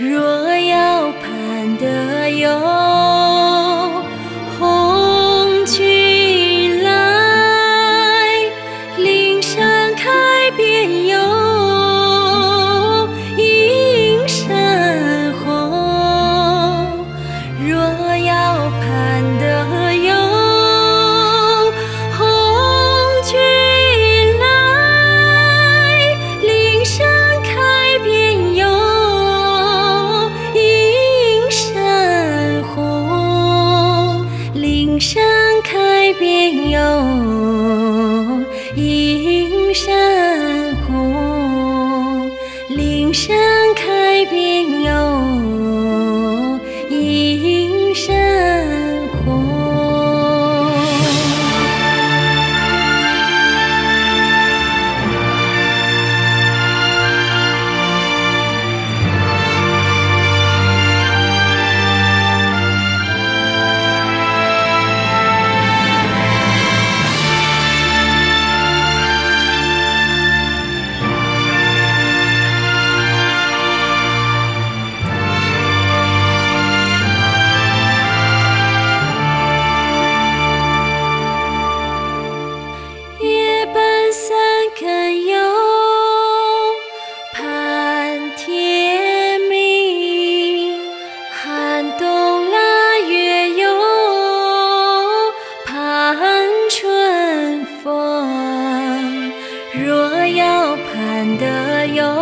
若要盼得哟山红，岭上开遍哟得有